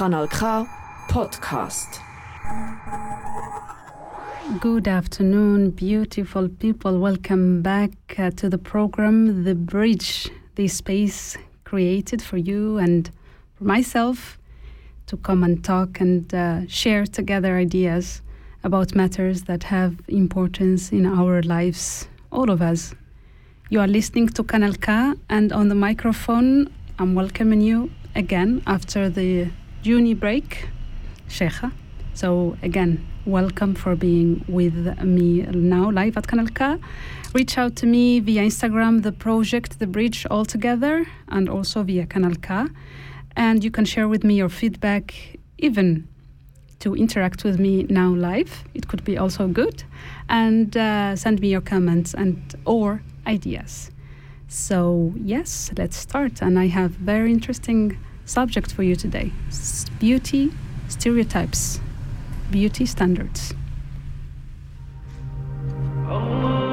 Kanal K Podcast. Good afternoon, beautiful people. Welcome back uh, to the program, The Bridge, the space created for you and for myself to come and talk and uh, share together ideas about matters that have importance in our lives, all of us. You are listening to Kanal K, and on the microphone, I'm welcoming you again after the Juni break, Cheija. So, again, welcome for being with me now live at Kanal K. Reach out to me via Instagram, the project, the bridge all together, and also via Kanal K. And you can share with me your feedback, even to interact with me now live. It could be also good. And uh, send me your comments and or ideas. So, yes, let's start. And I have very interesting subject for you today. Beauty stereotypes, beauty standards. Oh.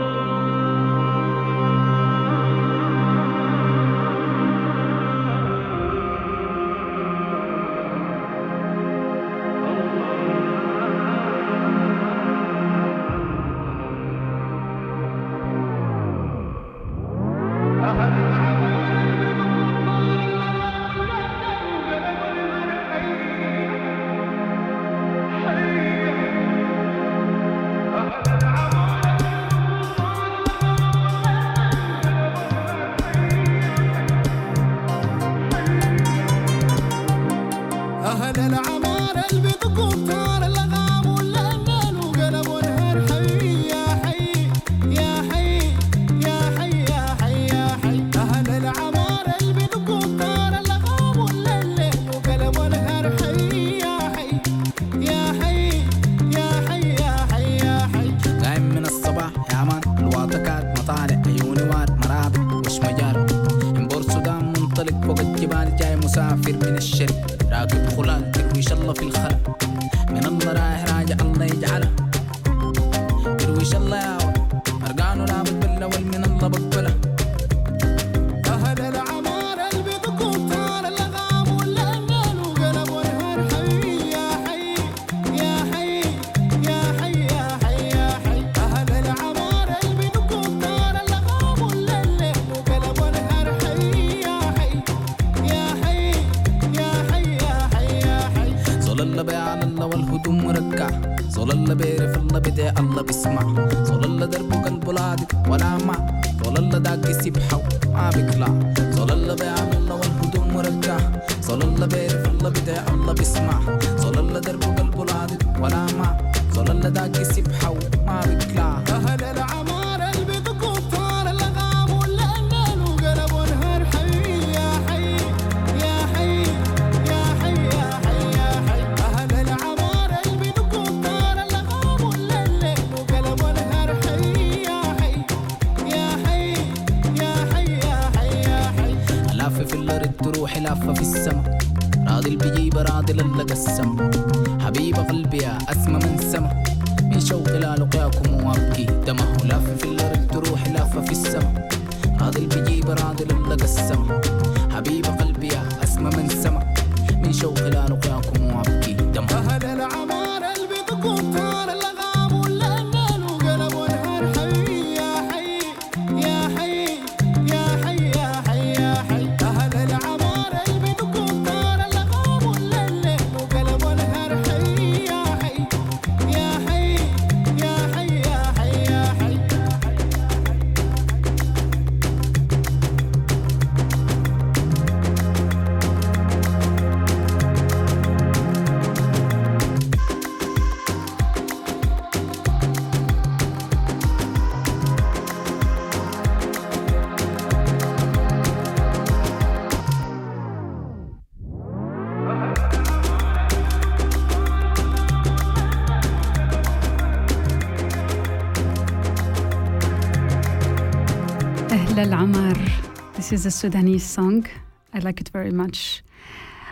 A Sudanese song. I like it very much.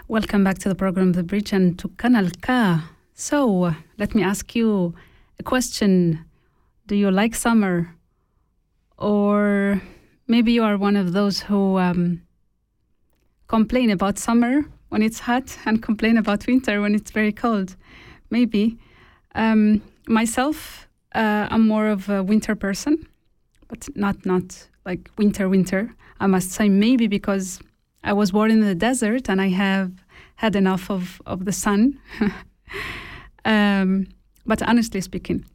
Welcome back to the program The Bridge and to Kanal K. So, let me ask you a question. Do you like summer? Or maybe you are one of those who um, complain about summer when it's hot and complain about winter when it's very cold. Maybe. Um, myself, uh, I'm more of a winter person, but not not like winter winter. I must say maybe because I was born in the desert and I have had enough of, of the sun. um, but honestly speaking,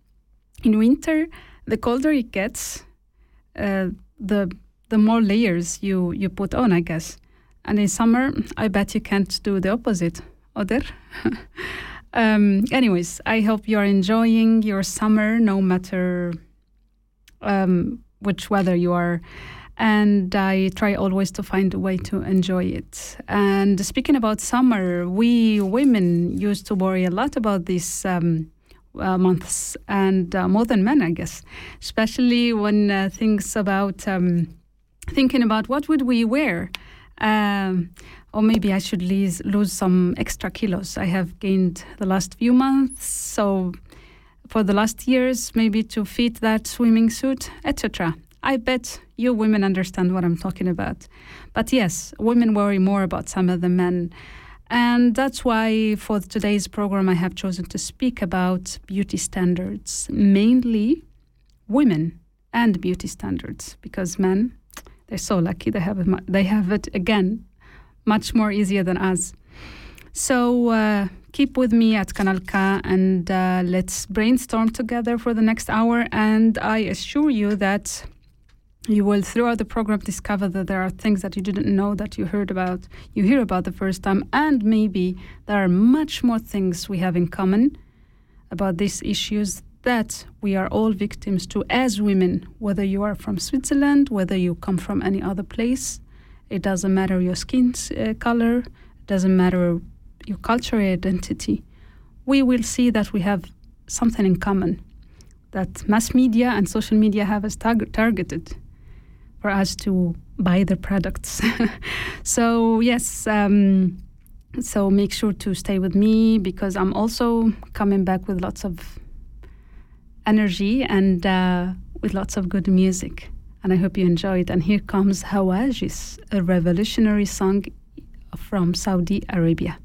in winter, the colder it gets, uh, the the more layers you, you put on, I guess. And in summer, I bet you can't do the opposite, Oder? um, anyways, I hope you are enjoying your summer, no matter um, which weather you are. And I try always to find a way to enjoy it. And speaking about summer, we women used to worry a lot about these um, uh, months, and uh, more than men, I guess, especially when uh, things about um, thinking about what would we wear. Um, or maybe I should lose, lose some extra kilos. I have gained the last few months, so for the last years, maybe to fit that swimming suit, etc. I bet you women understand what I'm talking about. But yes, women worry more about some of the men. And that's why for today's program, I have chosen to speak about beauty standards, mainly women and beauty standards, because men, they're so lucky they have it, they have it again much more easier than us. So uh, keep with me at Kanal K and uh, let's brainstorm together for the next hour. And I assure you that you will throughout the program discover that there are things that you didn't know that you heard about you hear about the first time and maybe there are much more things we have in common about these issues that we are all victims to as women whether you are from switzerland whether you come from any other place. It doesn't matter your skin uh, color it doesn't matter your cultural identity. We will see that we have something in common that mass media and social media have us targ- targeted for us to buy their products. so yes, um, so make sure to stay with me because I'm also coming back with lots of energy and uh, with lots of good music. And I hope you enjoy it. And here comes Hawajis, a revolutionary song from Saudi Arabia.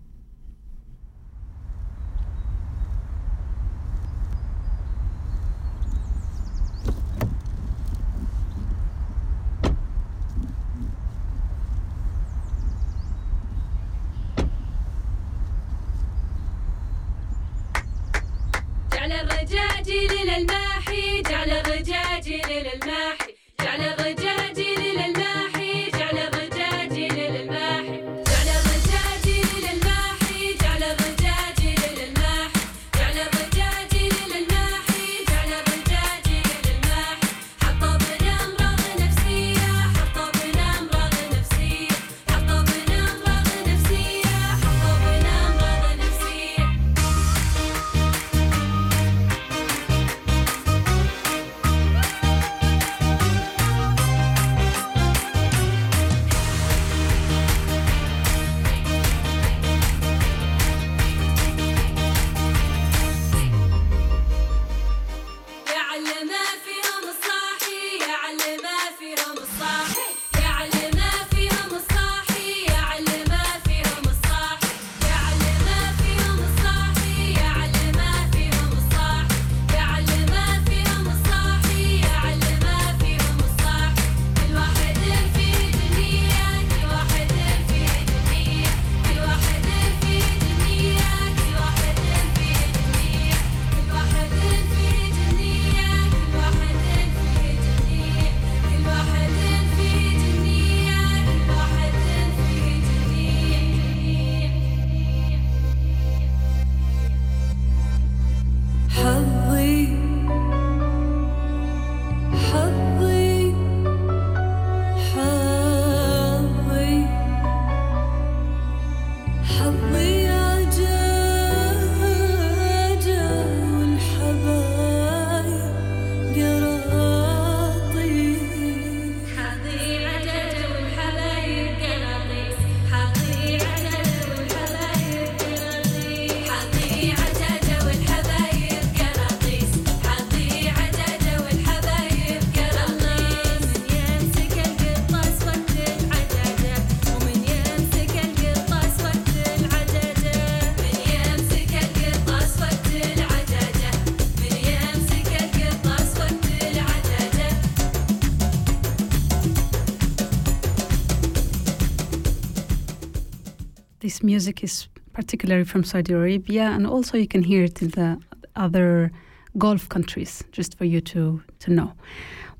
Music is particularly from Saudi Arabia, and also you can hear it in the other Gulf countries, just for you to, to know.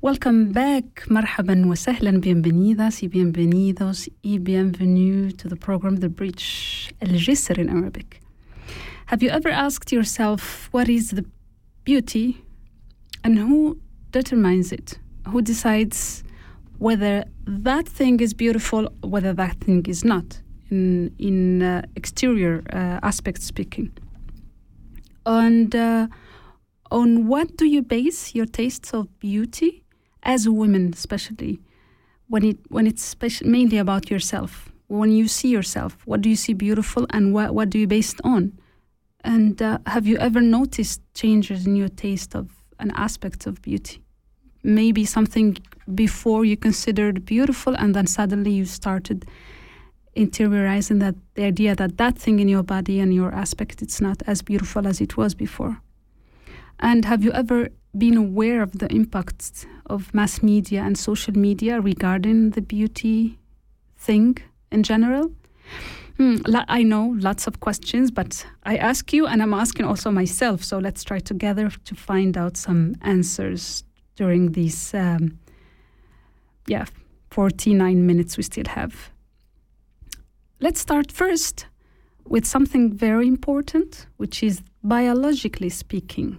Welcome back, wa sahlan, bienvenidas y bienvenidos y bienvenue to the program The Bridge, El Jisr in Arabic. Have you ever asked yourself what is the beauty and who determines it? Who decides whether that thing is beautiful, whether that thing is not, in in uh, exterior uh, aspects speaking. And uh, on what do you base your tastes of beauty as women, especially when it when it's mainly about yourself? When you see yourself, what do you see beautiful, and what what do you base it on? And uh, have you ever noticed changes in your taste of an aspect of beauty? Maybe something before you considered beautiful, and then suddenly you started interiorizing that the idea that that thing in your body and your aspect it's not as beautiful as it was before. And have you ever been aware of the impacts of mass media and social media regarding the beauty thing in general? Hmm, I know lots of questions, but I ask you and I'm asking also myself. So let's try together to find out some answers during these, um, yeah, 49 minutes we still have. Let's start first with something very important, which is biologically speaking.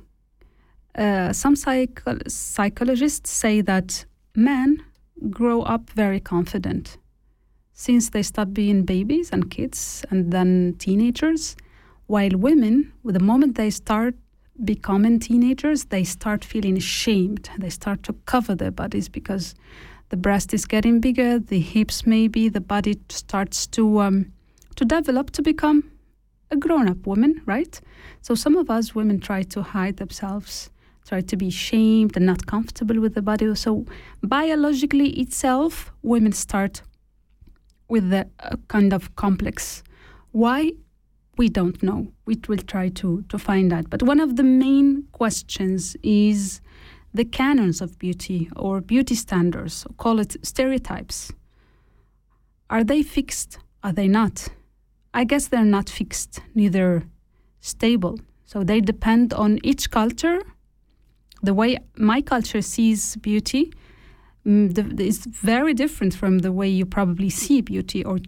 Uh, some psycho- psychologists say that men grow up very confident since they stop being babies and kids and then teenagers, while women, the moment they start becoming teenagers, they start feeling ashamed. They start to cover their bodies because the breast is getting bigger, the hips maybe, the body starts to um, to develop to become a grown-up woman, right? So some of us women try to hide themselves, try to be shamed and not comfortable with the body. So biologically itself, women start with a, uh, kind of complex. Why? We don't know. We will try to to find out. But one of the main questions is the canons of beauty or beauty standards, call it stereotypes. Are they fixed? Are they not? I guess they're not fixed, neither stable. So they depend on each culture. The way my culture sees beauty mm, is very different from the way you probably see beauty or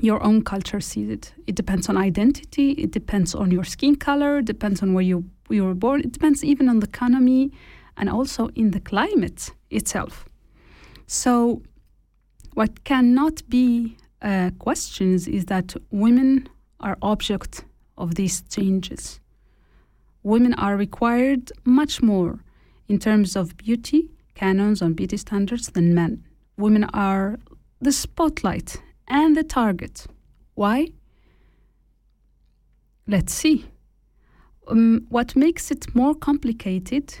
your own culture sees it. It depends on identity, it depends on your skin color, it depends on where you, you were born, it depends even on the economy and also in the climate itself. So, what cannot be uh, questions is that women are object of these changes. Women are required much more in terms of beauty, canons on beauty standards than men. Women are the spotlight and the target. Why? Let's see. Um, what makes it more complicated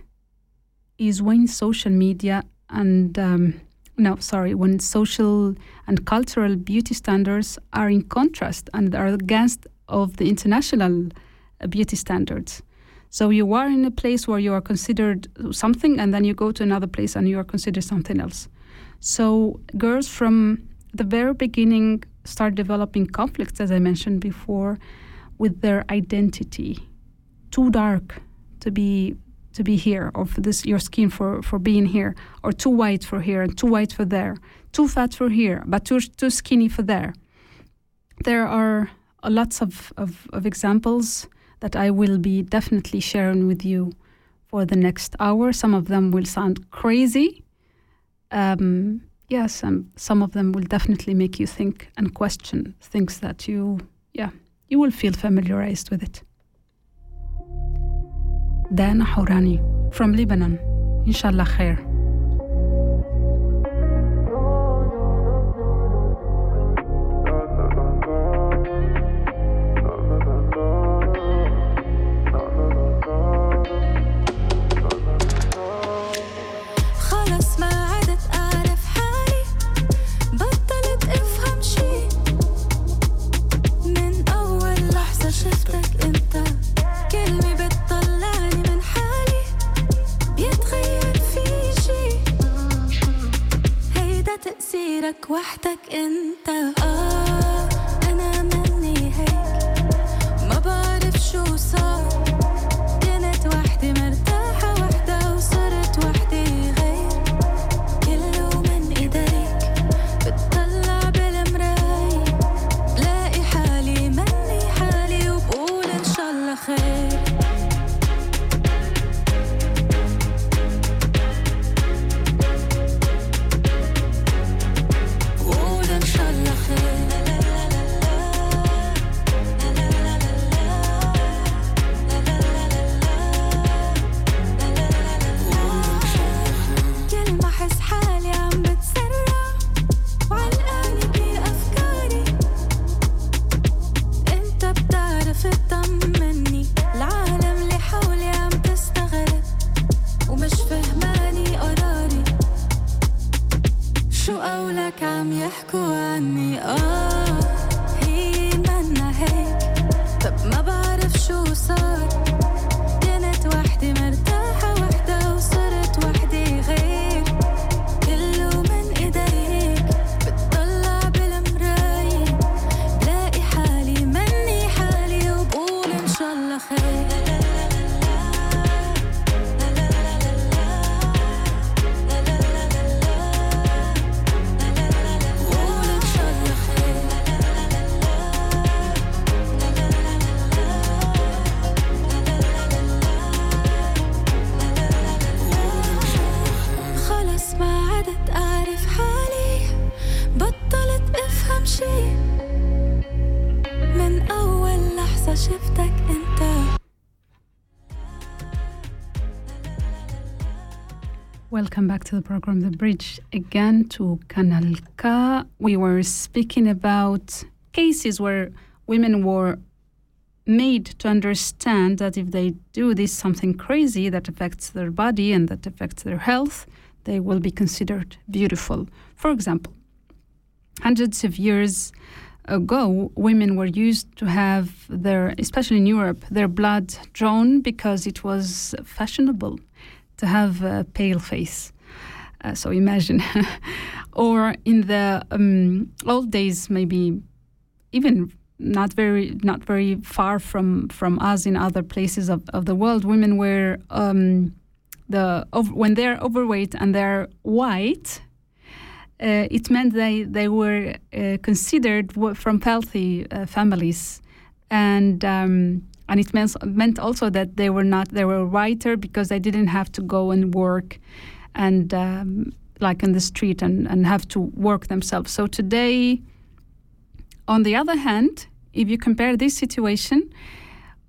is when social media and um, no, sorry, when social and cultural beauty standards are in contrast and are against of the international uh, beauty standards. So you are in a place where you are considered something, and then you go to another place and you are considered something else. So girls from the very beginning start developing conflicts, as I mentioned before, with their identity. Too dark to be to be here, or for this your skin for for being here, or too white for here and too white for there, too fat for here, but too too skinny for there. There are uh, lots of, of, of examples that I will be definitely sharing with you for the next hour. Some of them will sound crazy. Um, yes, and some of them will definitely make you think and question things that you, yeah, you will feel familiarized with it. Dana Hourani from Lebanon. Inshallah khair. Welcome back to the program, The Bridge. Again to Kanal K. We were speaking about cases where women were made to understand that if they do this something crazy that affects their body and that affects their health, they will be considered beautiful. For example, hundreds of years ago, women were used to have their, especially in Europe, their blood drawn because it was fashionable to have a pale face. Uh, so imagine. or in the um, old days, maybe even not very not very far from from us in other places of, of the world, women were um, the when they're overweight and they're white. Uh, it meant they they were uh, considered from healthy uh, families, and um, and it meant meant also that they were not they were whiter because they didn't have to go and work, and um, like in the street and and have to work themselves. So today, on the other hand, if you compare this situation,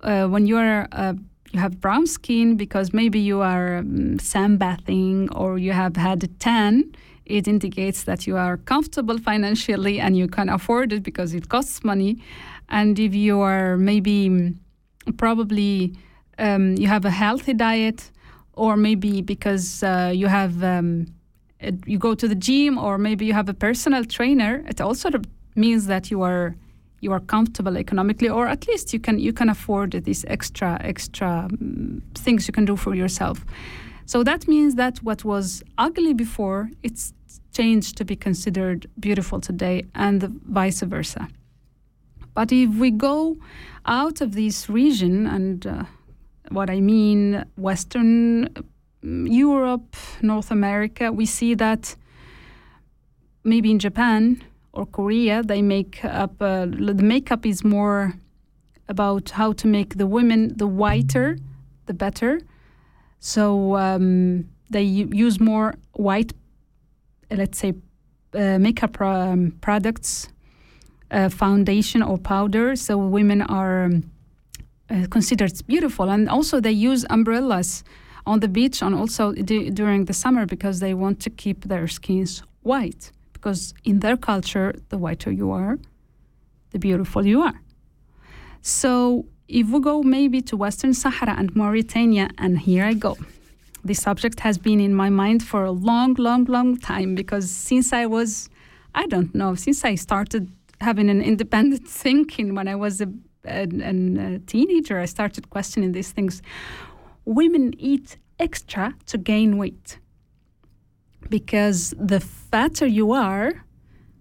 uh, when you are uh, you have brown skin because maybe you are um, sunbathing or you have had a tan, it indicates that you are comfortable financially and you can afford it because it costs money. And if you are maybe mm, probably um, you have a healthy diet, or maybe because uh, you have um, you go to the gym, or maybe you have a personal trainer, it also means that you are you are comfortable economically, or at least you can you can afford these extra extra um, things you can do for yourself. So that means that what was ugly before, it's changed to be considered beautiful today, and vice versa. But if we go out of this region, and uh, what I mean, Western um, Europe, North America, we see that maybe in Japan or Korea, they make up, uh, the makeup is more about how to make the women the whiter, the better. So um, they use more white, let's say, uh, makeup um, products, uh, foundation or powder. So women are um, uh, considered beautiful, and also they use umbrellas on the beach and also d- during the summer because they want to keep their skins white. Because in their culture, the whiter you are, the beautiful you are. So if we go maybe to Western Sahara and Mauritania, and here I go. This subject has been in my mind for a long, long, long time because since I was, I don't know, since I started having an independent thinking when I was a, a, a teenager, I started questioning these things. Women eat extra to gain weight because the fatter you are,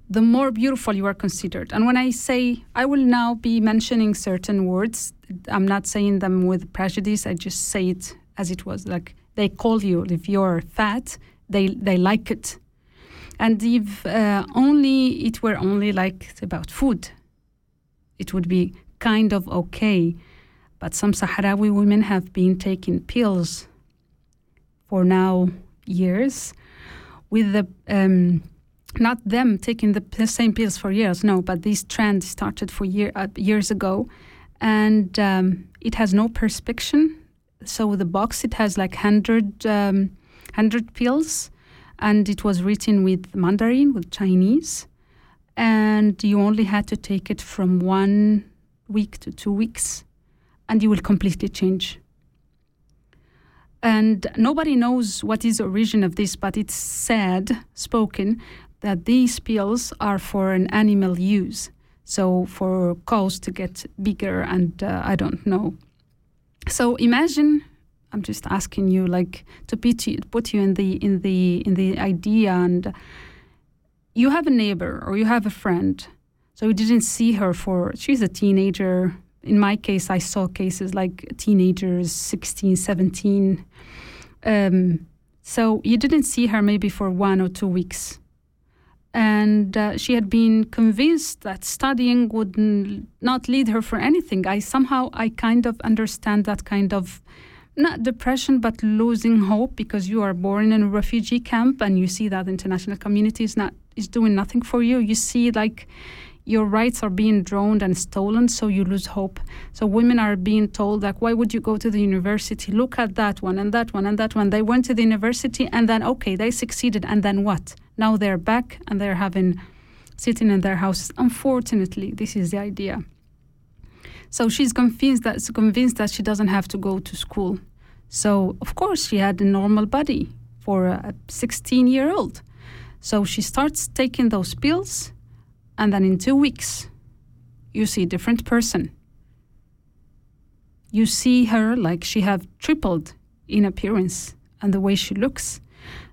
the more beautiful you are considered. And when I say, I will now be mentioning certain words, I'm not saying them with prejudice, I just say it as it was. Like they call you, if you're fat, they, they like it. And if uh, only it were only like about food, it would be kind of okay. But some Sahrawi women have been taking pills for now years with the um, not them taking the, same pills for years no but this trend started for year, uh, years ago. And um, it has no prescription. So the box it has like 100 um, 100 pills and it was written with mandarin with chinese and you only had to take it from one week to two weeks and you will completely change and nobody knows what is the origin of this, but it's said, spoken, that these pills are for an animal use. So for cows to get bigger, and uh, I don't know. So imagine, I'm just asking you, like to put you, put you in the in the in the idea, and you have a neighbor or you have a friend. So you didn't see her for she's a teenager. In my case, I saw cases like teenagers, 16, 17. Um, so you didn't see her maybe for one or two weeks. And uh, she had been convinced that studying would not lead her for anything. I somehow, I kind of understand that kind of, not depression, but losing hope because you are born in a refugee camp and you see that international community is not, is doing nothing for you. You see like, your rights are being droned and stolen, so you lose hope. So women are being told like, why would you go to the university? Look at that one and that one and that one. They went to the university and then okay, they succeeded, and then what? Now they're back and they're having sitting in their houses. Unfortunately, this is the idea. So she's convinced that convinced that she doesn't have to go to school. So of course she had a normal body for a 16 year old. So she starts taking those pills, and then in two weeks, you see a different person. You see her like she have tripled in appearance and the way she looks.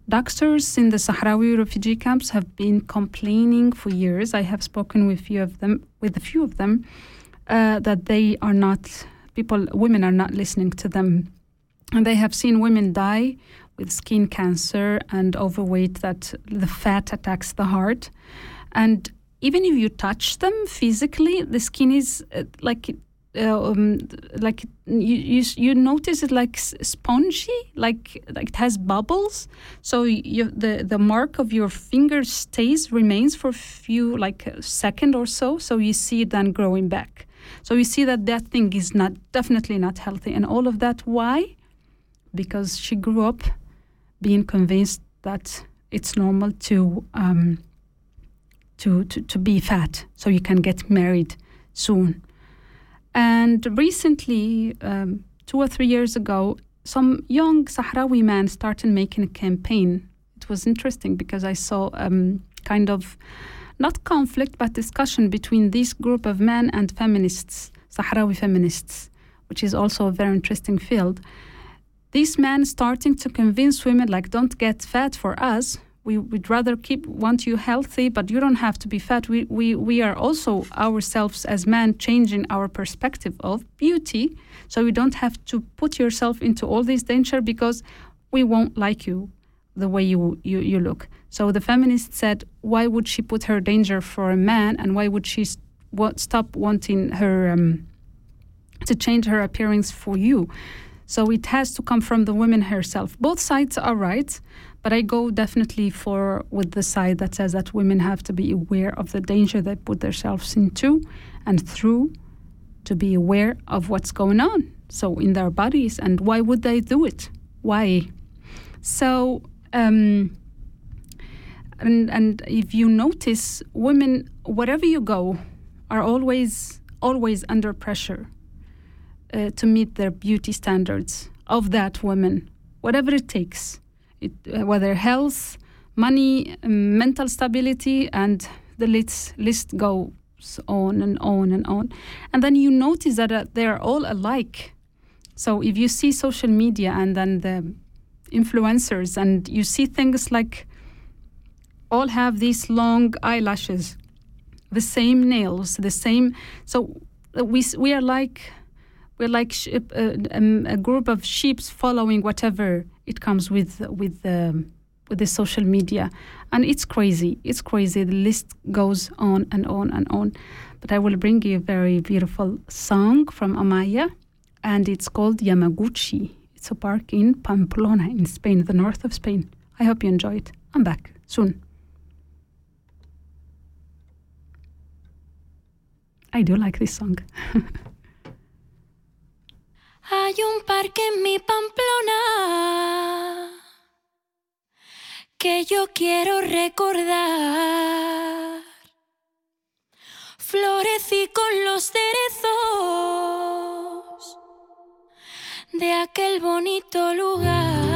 Doctors in the Sahrawi refugee camps have been complaining for years. I have spoken with few of them, with a few of them, uh, that they are not people. Women are not listening to them, and they have seen women die with skin cancer and overweight. That the fat attacks the heart, and even if you touch them physically, the skin is uh, like uh, um, like you, you you notice it like spongy, like like it has bubbles. So you, the the mark of your finger stays remains for a few like a second or so. So you see it then growing back. So you see that that thing is not definitely not healthy, and all of that why? Because she grew up being convinced that it's normal to um, to, to to be fat, so you can get married soon. And recently, um, two or three years ago, some young Sahrawi man started making a campaign. It was interesting because I saw um, kind of not conflict but discussion between this group of men and feminists, Sahrawi feminists, which is also a very interesting field. These men starting to convince women like don't get fat for us. We would rather keep want you healthy, but you don't have to be fat. We we we are also ourselves as men changing our perspective of beauty, so you don't have to put yourself into all this danger because we won't like you the way you, you, you look. So the feminist said, why would she put her danger for a man, and why would she st- wa- stop wanting her um, to change her appearance for you? So it has to come from the woman herself. Both sides are right, but I go definitely for with the side that says that women have to be aware of the danger they put themselves into and through to be aware of what's going on. So in their bodies and why would they do it? Why? So um, and and if you notice, women wherever you go are always always under pressure uh, to meet their beauty standards of that woman, whatever it takes, it, uh, whether health, money, um, mental stability, and the list list goes on and on and on. And then you notice that uh, they are all alike. So if you see social media and then the influencers and you see things like all have these long eyelashes the same nails the same so we we are like we're like sh- uh, um, a group of sheep following whatever it comes with with um, with the social media. And it's crazy it's crazy. The list goes on and on and on. But i will bring you a very beautiful song from Amaia and it's called yamaguchi it's a park in Pamplona in Spain, the north of Spain. I hope you enjoy it. I'm back soon. I do like this song. Hay un parque en mi Pamplona que yo quiero recordar. Florecí con los cerezos de aquel bonito lugar,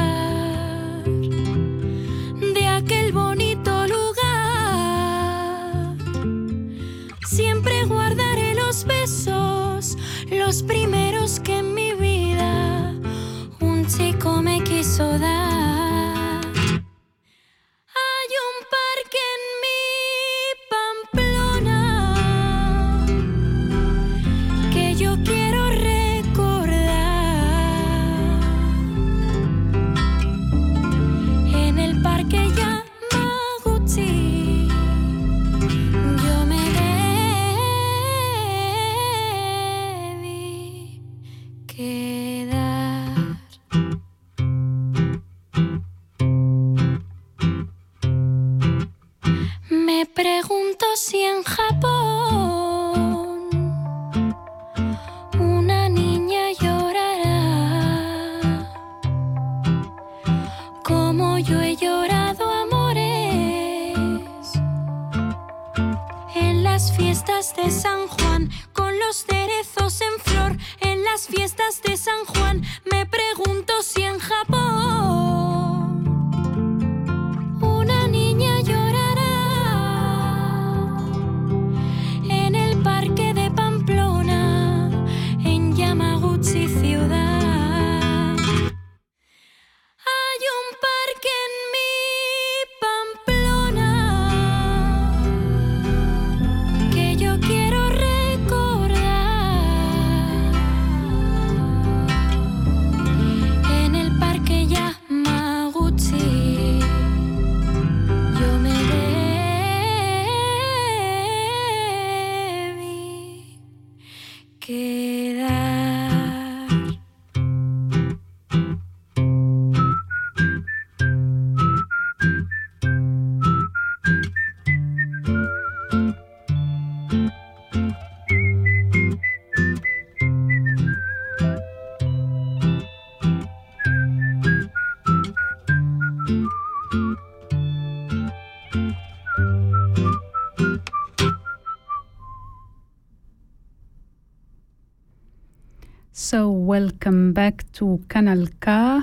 back to Kanal K.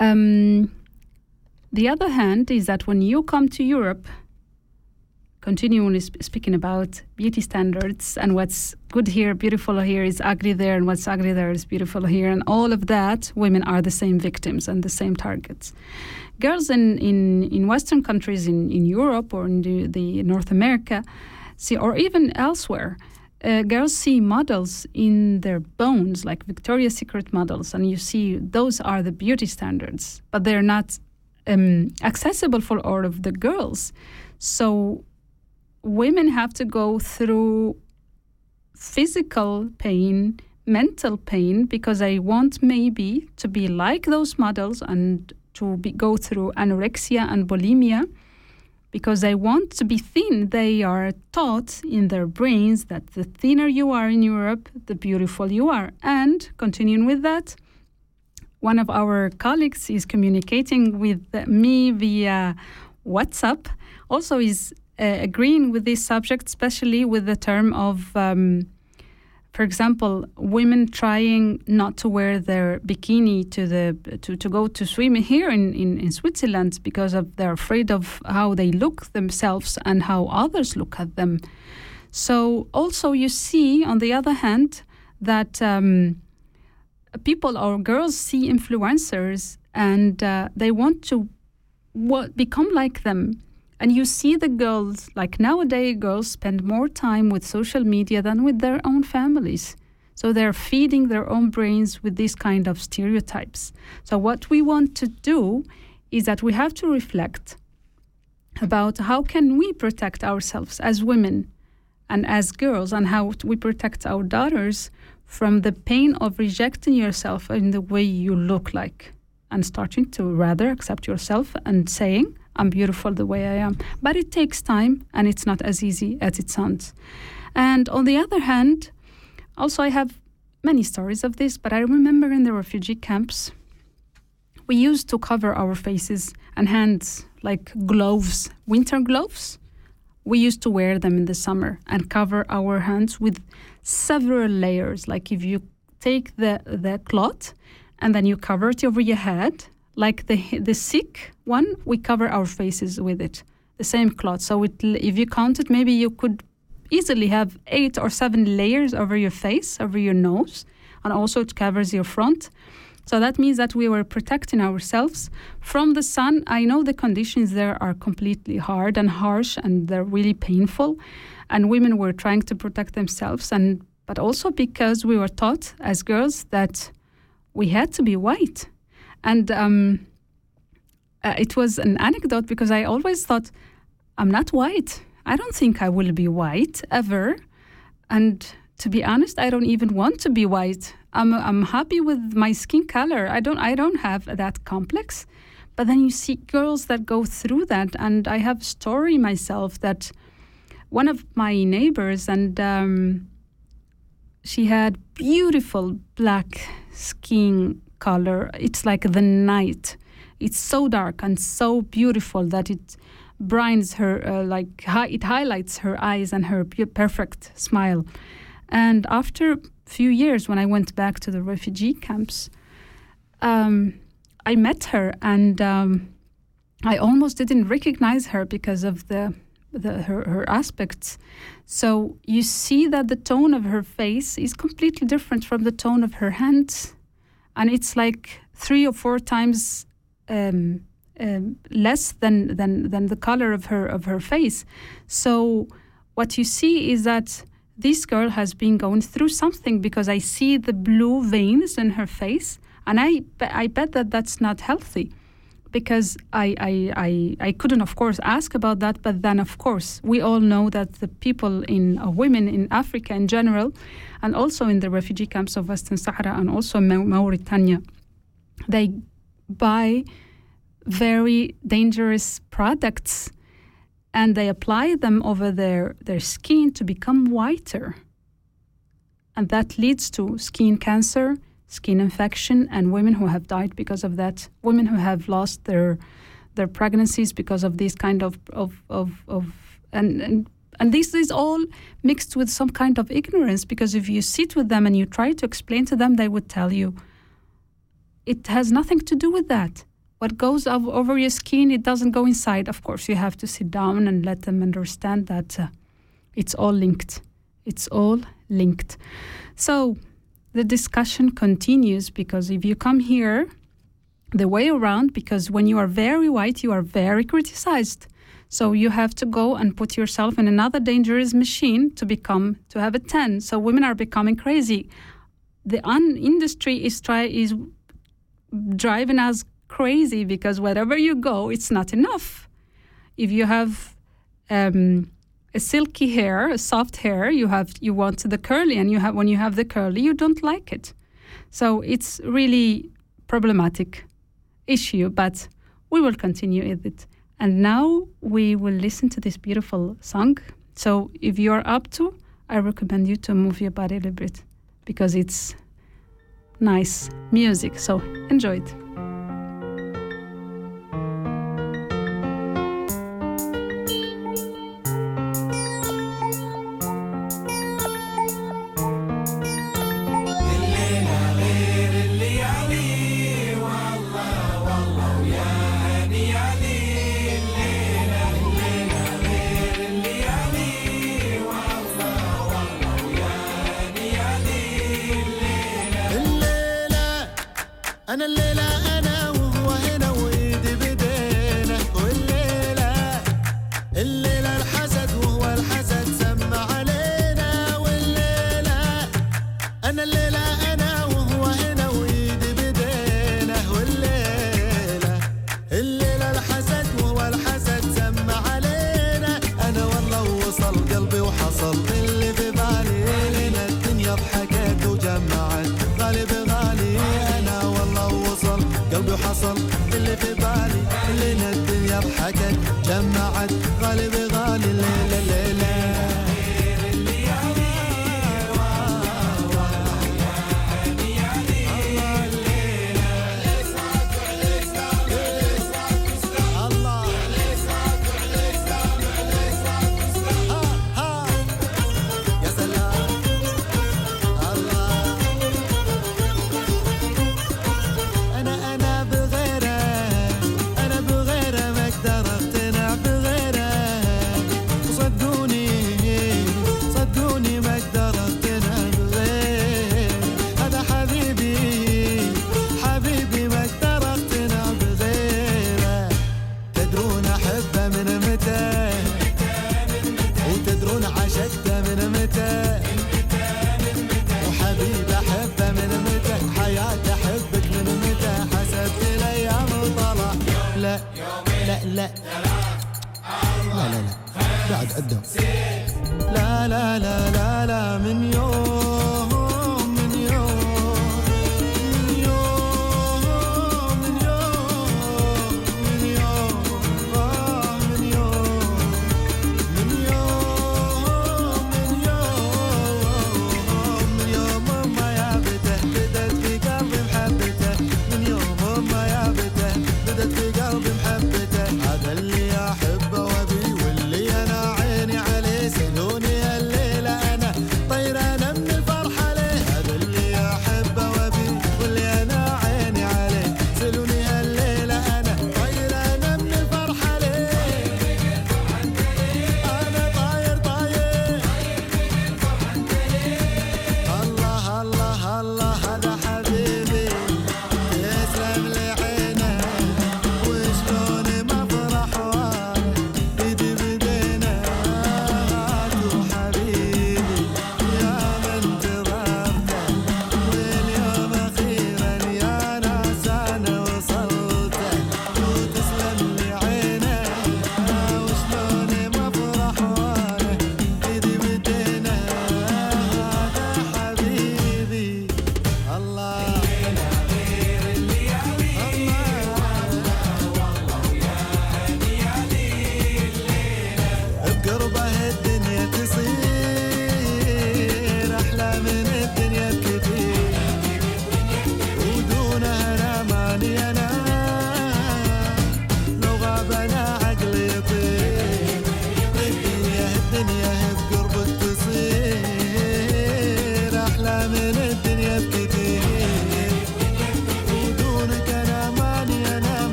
Um, the other hand is that when you come to Europe, continually sp- speaking about beauty standards and what's good here, beautiful here is ugly there, and what's ugly there is beautiful here, and all of that, women are the same victims and the same targets. Girls in, in, in Western countries, in, in Europe or in the, the North America, see, or even elsewhere, uh, girls see models in their bones, like Victoria's Secret models, and you see those are the beauty standards, but they're not um, accessible for all of the girls. So women have to go through physical pain, mental pain, because I want maybe to be like those models and to be, go through anorexia and bulimia because they want to be thin. They are taught in their brains that the thinner you are in Europe, the beautiful you are. And continuing with that, one of our colleagues is communicating with me via WhatsApp, also is uh, agreeing with this subject, especially with the term of, um, for example, women trying not to wear their bikini to the to, to go to swim here in, in, in Switzerland because of they're afraid of how they look themselves and how others look at them. So also you see, on the other hand, that um, people or girls see influencers and uh, they want to become like them. And you see the girls, like nowadays, girls spend more time with social media than with their own families. So they're feeding their own brains with these kind of stereotypes. So what we want to do is that we have to reflect about how can we protect ourselves as women and as girls and how we protect our daughters from the pain of rejecting yourself in the way you look like and starting to rather accept yourself and saying i'm beautiful the way i am. But it takes time and it's not as easy as it sounds. And on the other hand also i have many stories of this but i remember in the refugee camps we used to cover our faces and hands like gloves winter gloves. We used to wear them in the summer and cover our hands with several layers. Like if you take the the cloth and then you cover it over your head, like the the sick one, we cover our faces with it, the same cloth. So it, if you count it, maybe you could easily have eight or seven layers over your face, over your nose, and also it covers your front. So that means that we were protecting ourselves from the sun. I know the conditions there are completely hard and harsh and they're really painful. And women were trying to protect themselves and but also because we were taught as girls that we had to be white. And um, uh, it was an anecdote because I always thought, I'm not white. I don't think I will be white ever. And to be honest, I don't even want to be white. I'm I'm happy with my skin color. I don't I don't have that complex. But then you see girls that go through that, and I have a story myself that one of my neighbors and um, she had beautiful black skin color. It's like the night. It's so dark and so beautiful that it brightens her, uh, like hi- it highlights her eyes and her perfect smile. And after a few years, when I went back to the refugee camps, um, I met her and um, I almost didn't recognize her because of the, the her, her aspects. So you see that the tone of her face is completely different from the tone of her hands, and it's like three or four times um, um, less than, than than the color of her of her face. So what you see is that this girl has been going through something because I see the blue veins in her face, and I I bet that that's not healthy because I, I, I, I couldn't, of course, ask about that. But then, of course, we all know that the people in uh, women in Africa in general, and also in the refugee camps of Western Sahara and also Mauritania, they buy very dangerous products and they apply them over their, their skin to become whiter. And that leads to skin cancer, skin infection, and women who have died because of that. Women who have lost their their pregnancies because of this kind of of of, of and, and and this is all mixed with some kind of ignorance because if you sit with them and you try to explain to them, they would tell you it has nothing to do with that. What goes over your skin, it doesn't go inside. Of course, you have to sit down and let them understand that uh, it's all linked. It's all linked. So the discussion continues because if you come here the way around, because when you are very white, you are very criticized. So you have to go and put yourself in another dangerous machine to become to have a 10. So women are becoming crazy. The un- industry is try is driving us crazy because wherever you go, it's not enough. If you have um, a silky hair, a soft hair, you have you want the curly, and you have when you have the curly, you don't like it. So it's really problematic issue, but we will continue with it. And now we will listen to this beautiful song. So if you are up to, I recommend you to move your body a little bit because it's nice music. So enjoy it. حكت جمعت غالب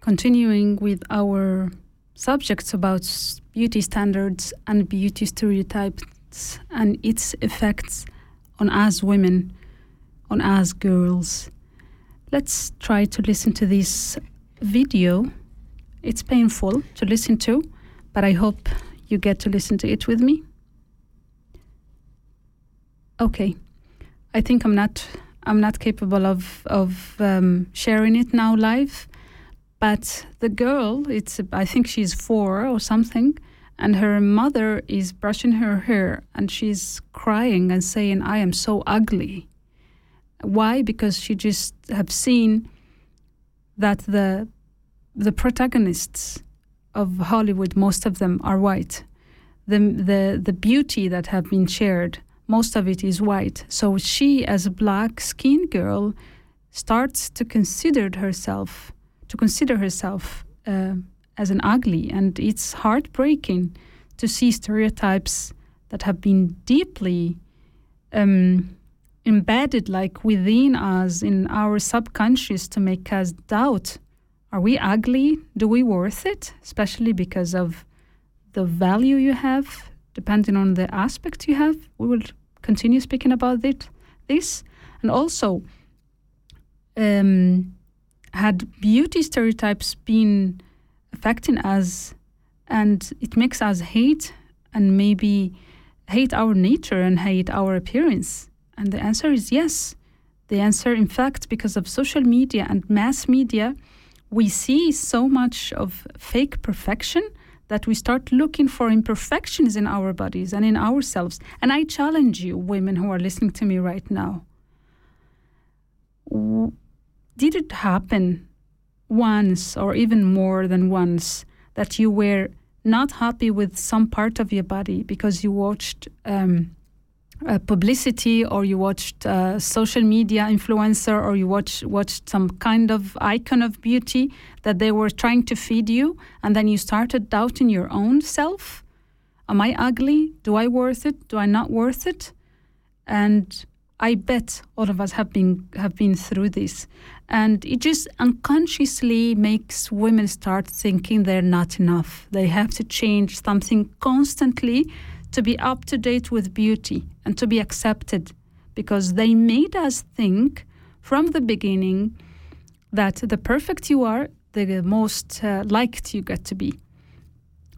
Continuing with our subjects about beauty standards and beauty stereotypes and its effects on us women, on us girls. Let's try to listen to this video. It's painful to listen to, but I hope you get to listen to it with me. Okay. I think I'm not I'm not capable of of um, sharing it now live but the girl it's i think she's four or something and her mother is brushing her hair and she's crying and saying i am so ugly. Why? Because she just have seen that the the protagonists of hollywood most of them are white. The the the beauty that have been shared most of it is white so she as a black skinned girl starts to consider herself to consider herself uh, as an ugly, and it's heartbreaking to see stereotypes that have been deeply um, embedded, like within us, in our subconscious, to make us doubt: Are we ugly? Do we worth it? Especially because of the value you have, depending on the aspect you have. We will continue speaking about it, this, and also. Um, had beauty stereotypes been affecting us and it makes us hate and maybe hate our nature and hate our appearance? And the answer is yes. The answer, in fact, because of social media and mass media, we see so much of fake perfection that we start looking for imperfections in our bodies and in ourselves. And I challenge you, women who are listening to me right now. Did it happen once or even more than once that you were not happy with some part of your body because you watched um, uh, publicity or you watched social media influencer or you watch, watched some kind of icon of beauty that they were trying to feed you and then you started doubting your own self? Am i ugly? Do i worth it? Do i not worth it? And I bet all of us have been have been through this, and it just unconsciously makes women start thinking they're not enough. They have to change something constantly to be up to date with beauty and to be accepted, because they made us think from the beginning that the perfect you are, the most uh, liked you get to be.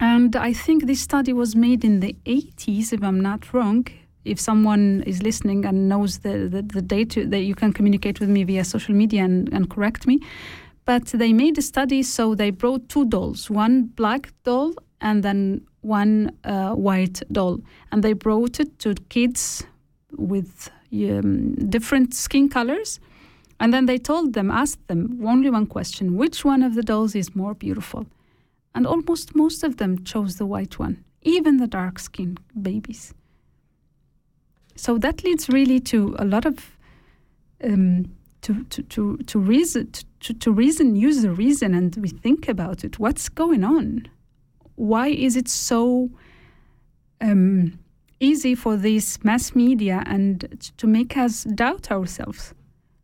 And I think this study was made in the 80s, if I'm not wrong. If someone is listening and knows the, the, the date, that you can communicate with me via social media and, and correct me. But they made a study, so they brought two dolls, one black doll and then one uh, white doll. And they brought it to kids with um, different skin colors. And then they told them, asked them only one question which one of the dolls is more beautiful? And almost most of them chose the white one, even the dark skinned babies. So that leads really to a lot of um, to, to, to, to reason to, to reason use the reason and we think about it. What's going on? Why is it so um, easy for this mass media and to make us doubt ourselves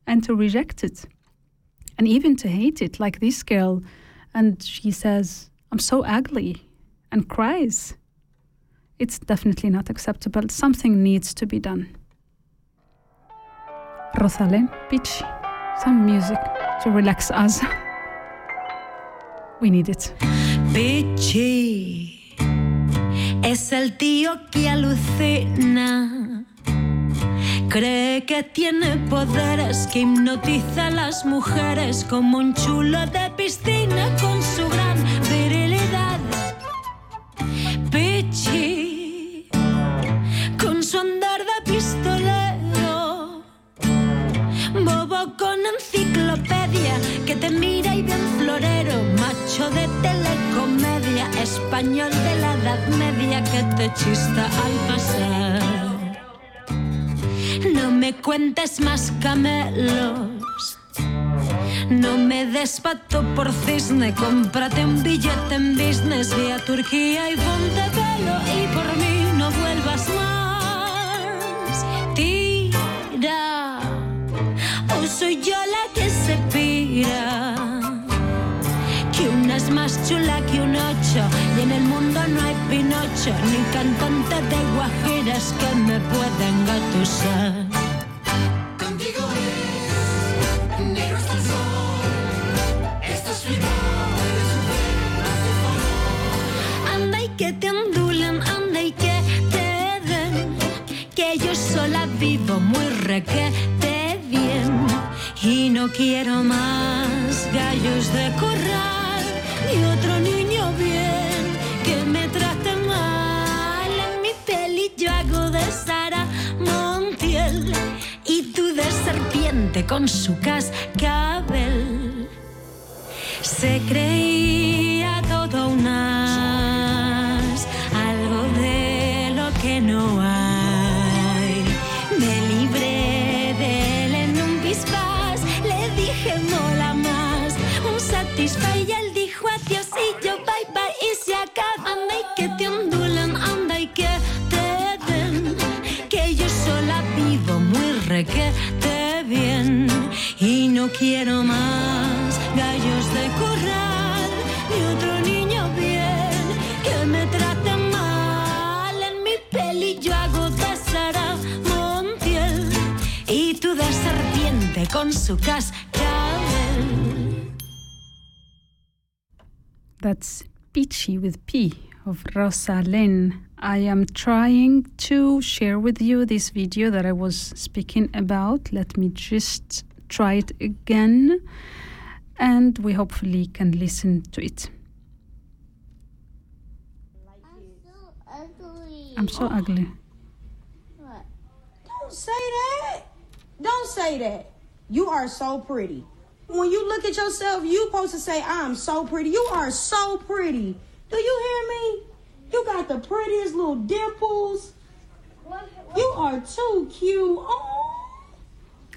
and to reject it and even to hate it, like this girl? And she says, I'm so ugly and cries. It's definitely not acceptable. Something needs to be done. Rosalén, Peach, some music to relax us. we need it. Pichi es el tío que alucina. Cree que tiene poderes que hipnotiza a las mujeres como un chulo de piscina con su gran virilidad. Pichi, con su andar de pistolero, bobo con enciclopedia que te mira y bien florero, macho de telecomedia, español de la edad media que te chista al pasar. No me cuentes más camelos. No me des pato por cisne, cómprate un billete en business, ve a Turquía y ponte pelo y por mí no vuelvas más. Tira, o soy yo la que se pira. Que una es más chula que un ocho ni cantante de guajiras que me pueda engatusar. Anda y que te ondulen, anda y que te den. Que yo sola vivo muy requete bien. Y no quiero más gallos de corral, con su cascabel. Se creía quiero más gallos de corral ni otro niño bien que me mal en mi peli yo hago de Sara Montiel y tú de serpiente con su cascabel That's Peachy with P of Rosalén. I am trying to share with you this video that I was speaking about. Let me just try it again and we hopefully can listen to it. I'm so ugly. Don't say that. Don't say that. You are so pretty. When you look at yourself, you supposed to say, I'm so pretty. You are so pretty. Do you hear me? You got the prettiest little dimples. You are too cute. Oh.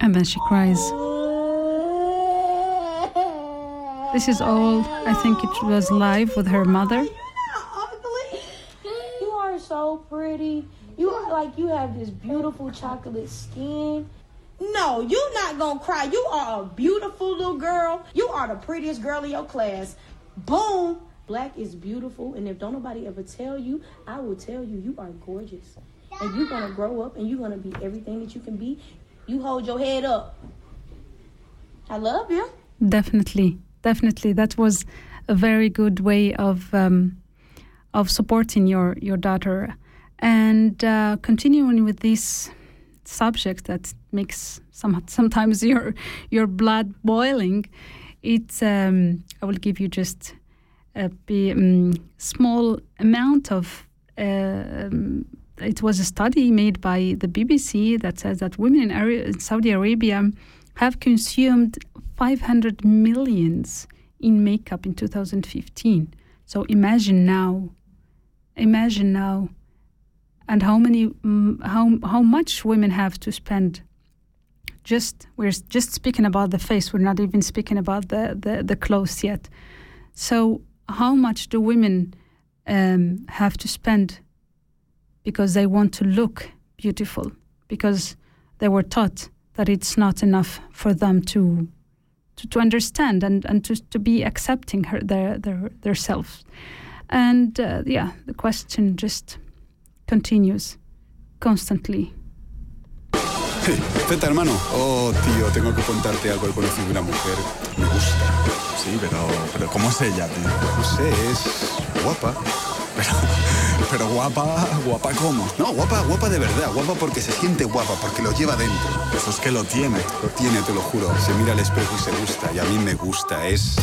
And then she cries. This is all, I think it was live with her mother. You are so pretty. You are like you have this beautiful chocolate skin. No, you're not gonna cry. You are a beautiful little girl. You are the prettiest girl in your class. Boom. Black is beautiful, and if don't nobody ever tell you, I will tell you you are gorgeous. And you're gonna grow up and you're gonna be everything that you can be. You hold your head up. I love you. Definitely, definitely. That was a very good way of um, of supporting your your daughter, and uh, continuing with this subject that makes some sometimes your your blood boiling. It's um, I will give you just a um, small amount of. Uh, um, it was a study made by the BBC that says that women in, in Saudi Arabia have consumed 500 millions in makeup in 2015. So imagine now, imagine now, and how many, mm, how how much women have to spend. Just we're just speaking about the face. We're not even speaking about the the, the clothes yet. So how much do women um, have to spend because they want to look beautiful, because they were taught that it's not enough for them to to, to understand and, and to, to be accepting her their their their selves. And uh, yeah, the question just continues constantly. Zeta, hermano. Oh, tío, tengo que contarte algo. He conocido una mujer. Me gusta. Sí, pero, pero ¿cómo es ella, tío? No sé, es guapa. Pero, guapa, guapa cómo? No, guapa, guapa de verdad. Guapa porque se siente guapa, porque lo lleva dentro. Eso es que lo tiene. Lo tiene, te lo juro. Se mira al espejo y se gusta. Y a mí me gusta. Es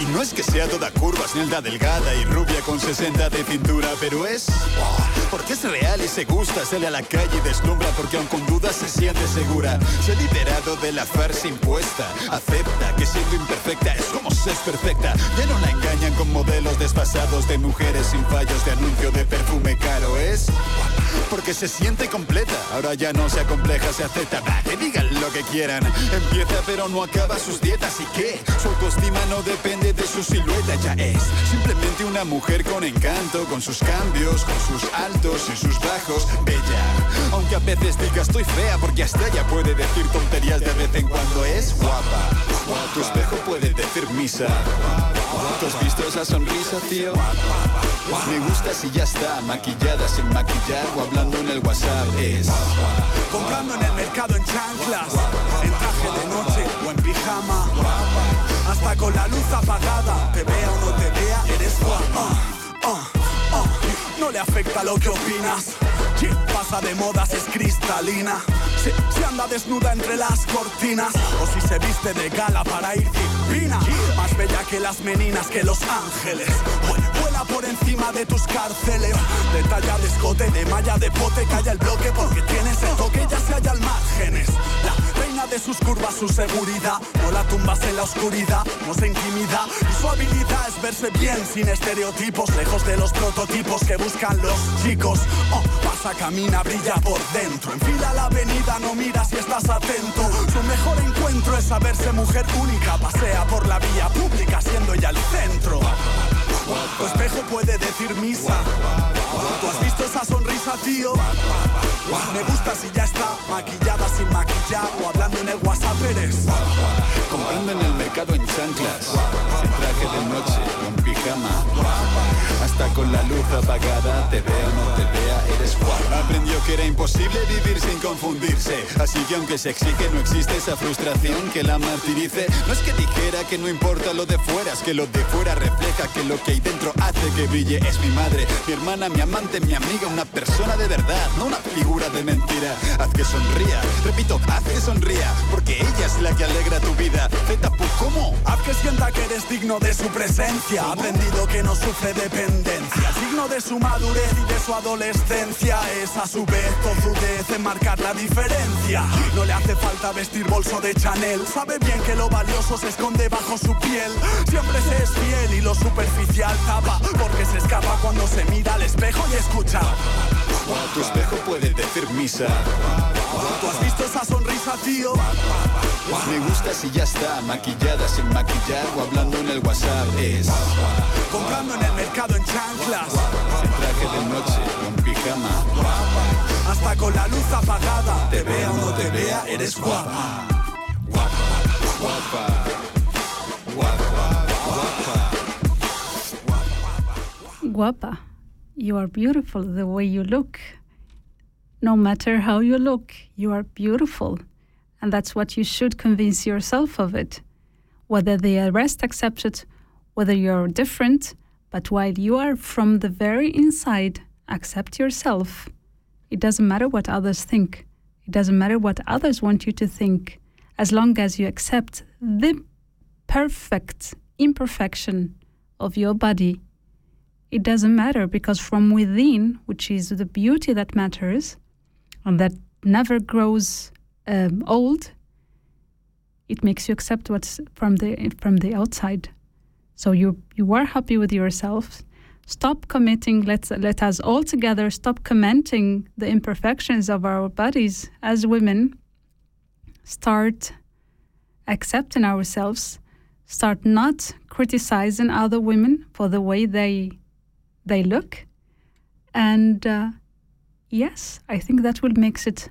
Y no es que sea toda curvas, ni elda delgada y rubia con 60 de cintura, pero es... Porque es real y se gusta, sale a la calle y deslumbra porque aun con dudas se siente segura. Se ha liberado de la farsa impuesta, acepta que siendo imperfecta es como es perfecta. Ya no la engañan con modelos desfasados de mujeres sin fallos de anuncio de perfume caro, es... Porque se siente completa, ahora ya no se acompleja, se acepta, que digan lo que quieran. Empieza pero no acaba sus dietas. Y qué, su autoestima no depende de su silueta, ya es simplemente una mujer con encanto, con sus cambios, con sus altos y sus bajos, bella. Aunque a veces diga estoy fea porque hasta ella puede decir tonterías de vez en cuando. Es guapa. Tu espejo puede decir misa. ¿Tú has sonrisa, tío? Me gusta si ya está maquillada sin maquillar o hablando en el WhatsApp. Es Comprando en el mercado en chanclas, en traje de noche o en pijama. Hasta con la luz apagada, te vea o no te vea, eres guapa. Ah, ah, No le afecta lo que opinas. Sí, pasa de modas, es cristalina. Si, anda desnuda entre las cortinas, o si se viste de gala para ir divina. Más bella que las meninas que los ángeles. Vuela- por encima de tus cárceles. De talla de escote, de malla de pote, calla el bloque porque tienes el toque, ya se halla al márgenes. De sus curvas, su seguridad. No la tumbas en la oscuridad, no se intimida. Y su habilidad es verse bien, sin estereotipos, lejos de los prototipos que buscan los chicos. Oh, pasa, camina, brilla por dentro. Enfila la avenida, no mira si estás atento. Su mejor encuentro es saberse mujer única. Pasea por la vía pública, siendo ella el centro. Tu espejo puede decir misa. ¿Tú has visto esa sonrisa, tío? Me gusta si ya está maquillada sin maquillar o hablando en el WhatsApp eres. comprando en el mercado en chanclas, en traje de noche Hasta con la luz apagada, te vea no te vea, eres guapa. Aprendió que era imposible vivir sin confundirse. Así que aunque se exige, no existe esa frustración que la martirice. No es que dijera que no importa lo de fuera, es que lo de fuera refleja que lo que hay dentro hace que brille. Es mi madre, mi hermana, mi amante, mi amiga, una persona de verdad, no una figura de mentira. Haz que sonría, repito, haz que sonría, porque ella es la que alegra tu vida. Zeta, pues, ¿cómo? Haz que sienta que eres digno de su presencia. Aprendido que no sufre dependencia. Digno de su madurez y de su adolescencia. Es a su vez tozudez en marcar la diferencia. No le hace falta vestir bolso de Chanel. Sabe bien que lo valioso se esconde bajo su piel. Siempre se es fiel y lo superficial tapa. Porque se escapa cuando se mira al espejo y escucha. Tu espejo puede decir misa. ¿Tú has visto esa sonrisa, tío? Me gusta si ya está maquillada sin maquillar o hablando en el WhatsApp. Es Comprando en el mercado en chanclas. en traje de noche en pijama. Hasta con la luz apagada. Te vea o no te vea, eres guapa. Guapa, you are beautiful the way you look. No matter how you look, you are beautiful. And that's what you should convince yourself of it. Whether the rest accept it, whether you're different, but while you are from the very inside, accept yourself. It doesn't matter what others think. It doesn't matter what others want you to think. As long as you accept the perfect imperfection of your body, it doesn't matter because from within, which is the beauty that matters and that never grows um, old, it makes you accept what's from the from the outside. So you you are happy with yourself. Stop committing. Let's let us all together stop commenting the imperfections of our bodies as women. Start accepting ourselves. Start not criticizing other women for the way they they look. And uh, yes, I think that will makes it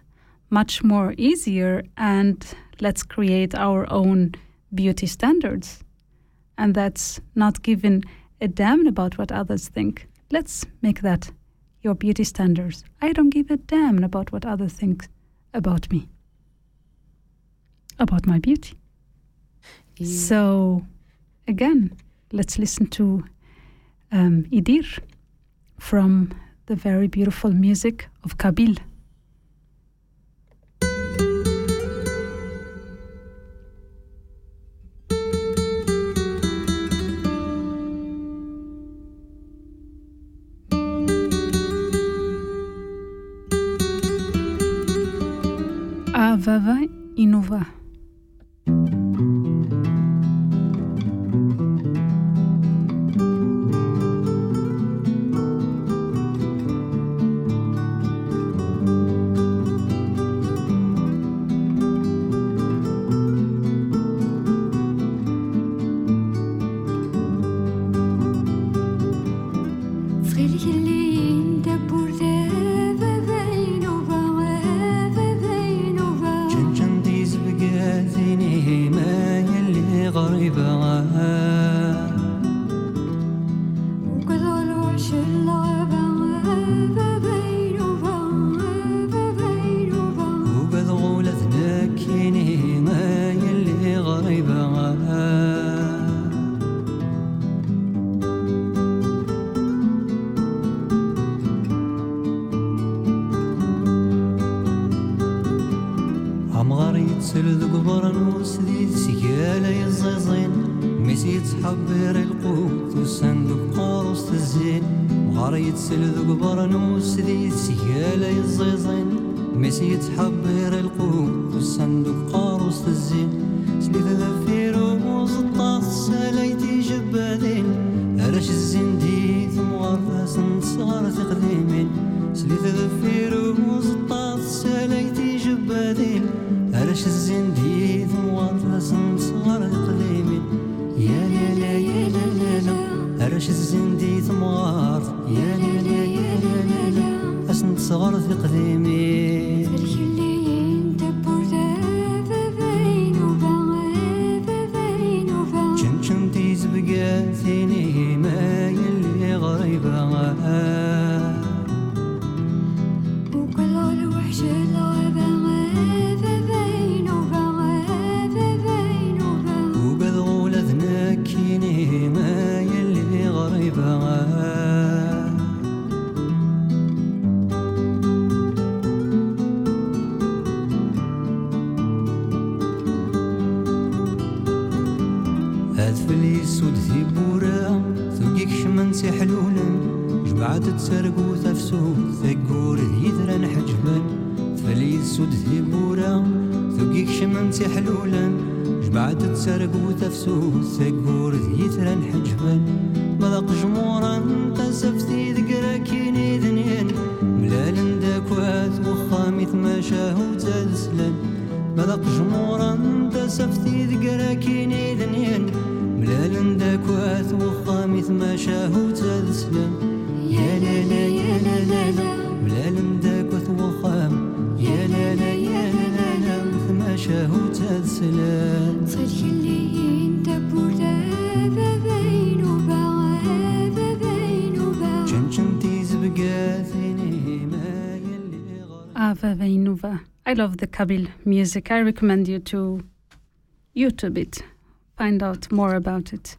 much more easier and let's create our own beauty standards. And that's not giving a damn about what others think. Let's make that your beauty standards. I don't give a damn about what others think about me, about my beauty. So, again, let's listen to um, Idir from the very beautiful music of Kabyle. Avava Inova. غريبة Jesús The Kabyle music. I recommend you to YouTube it, find out more about it.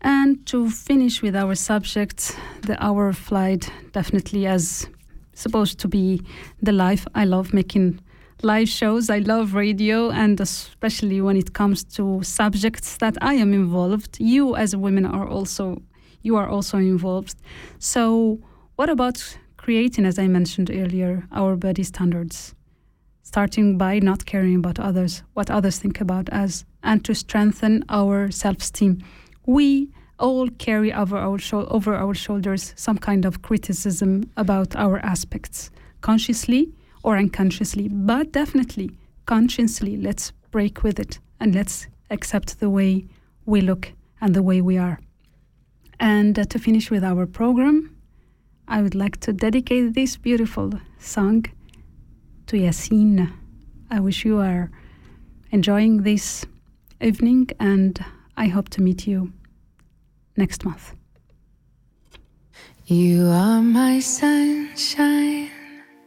And to finish with our subject, the hour of flight, definitely as supposed to be the life. I love making live shows. I love radio, and especially when it comes to subjects that I am involved. You, as women, are also you are also involved. So, what about creating, as I mentioned earlier, our body standards? Starting by not caring about others, what others think about us, and to strengthen our self-esteem. We all carry over our, shou- over our shoulders some kind of criticism about our aspects, consciously or unconsciously, but definitely consciously. Let's break with it and let's accept the way we look and the way we are. And uh, to finish with our program, I would like to dedicate this beautiful song to Yasin. I wish you are enjoying this evening and I hope to meet you next month. You are my sunshine,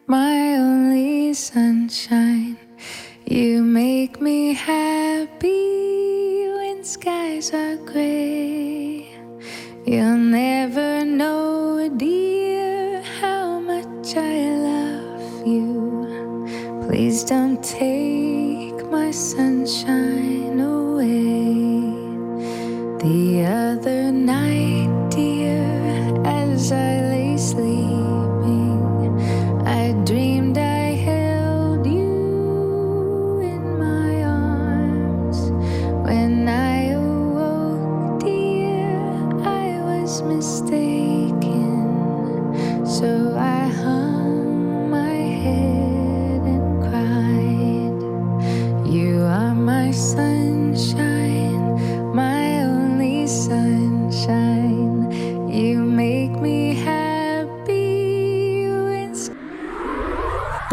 my only sunshine. You make me happy when skies are gray. You'll never know, dear, how much I love you. Please don't take my sunshine away. The other night, dear, as I lay sleeping,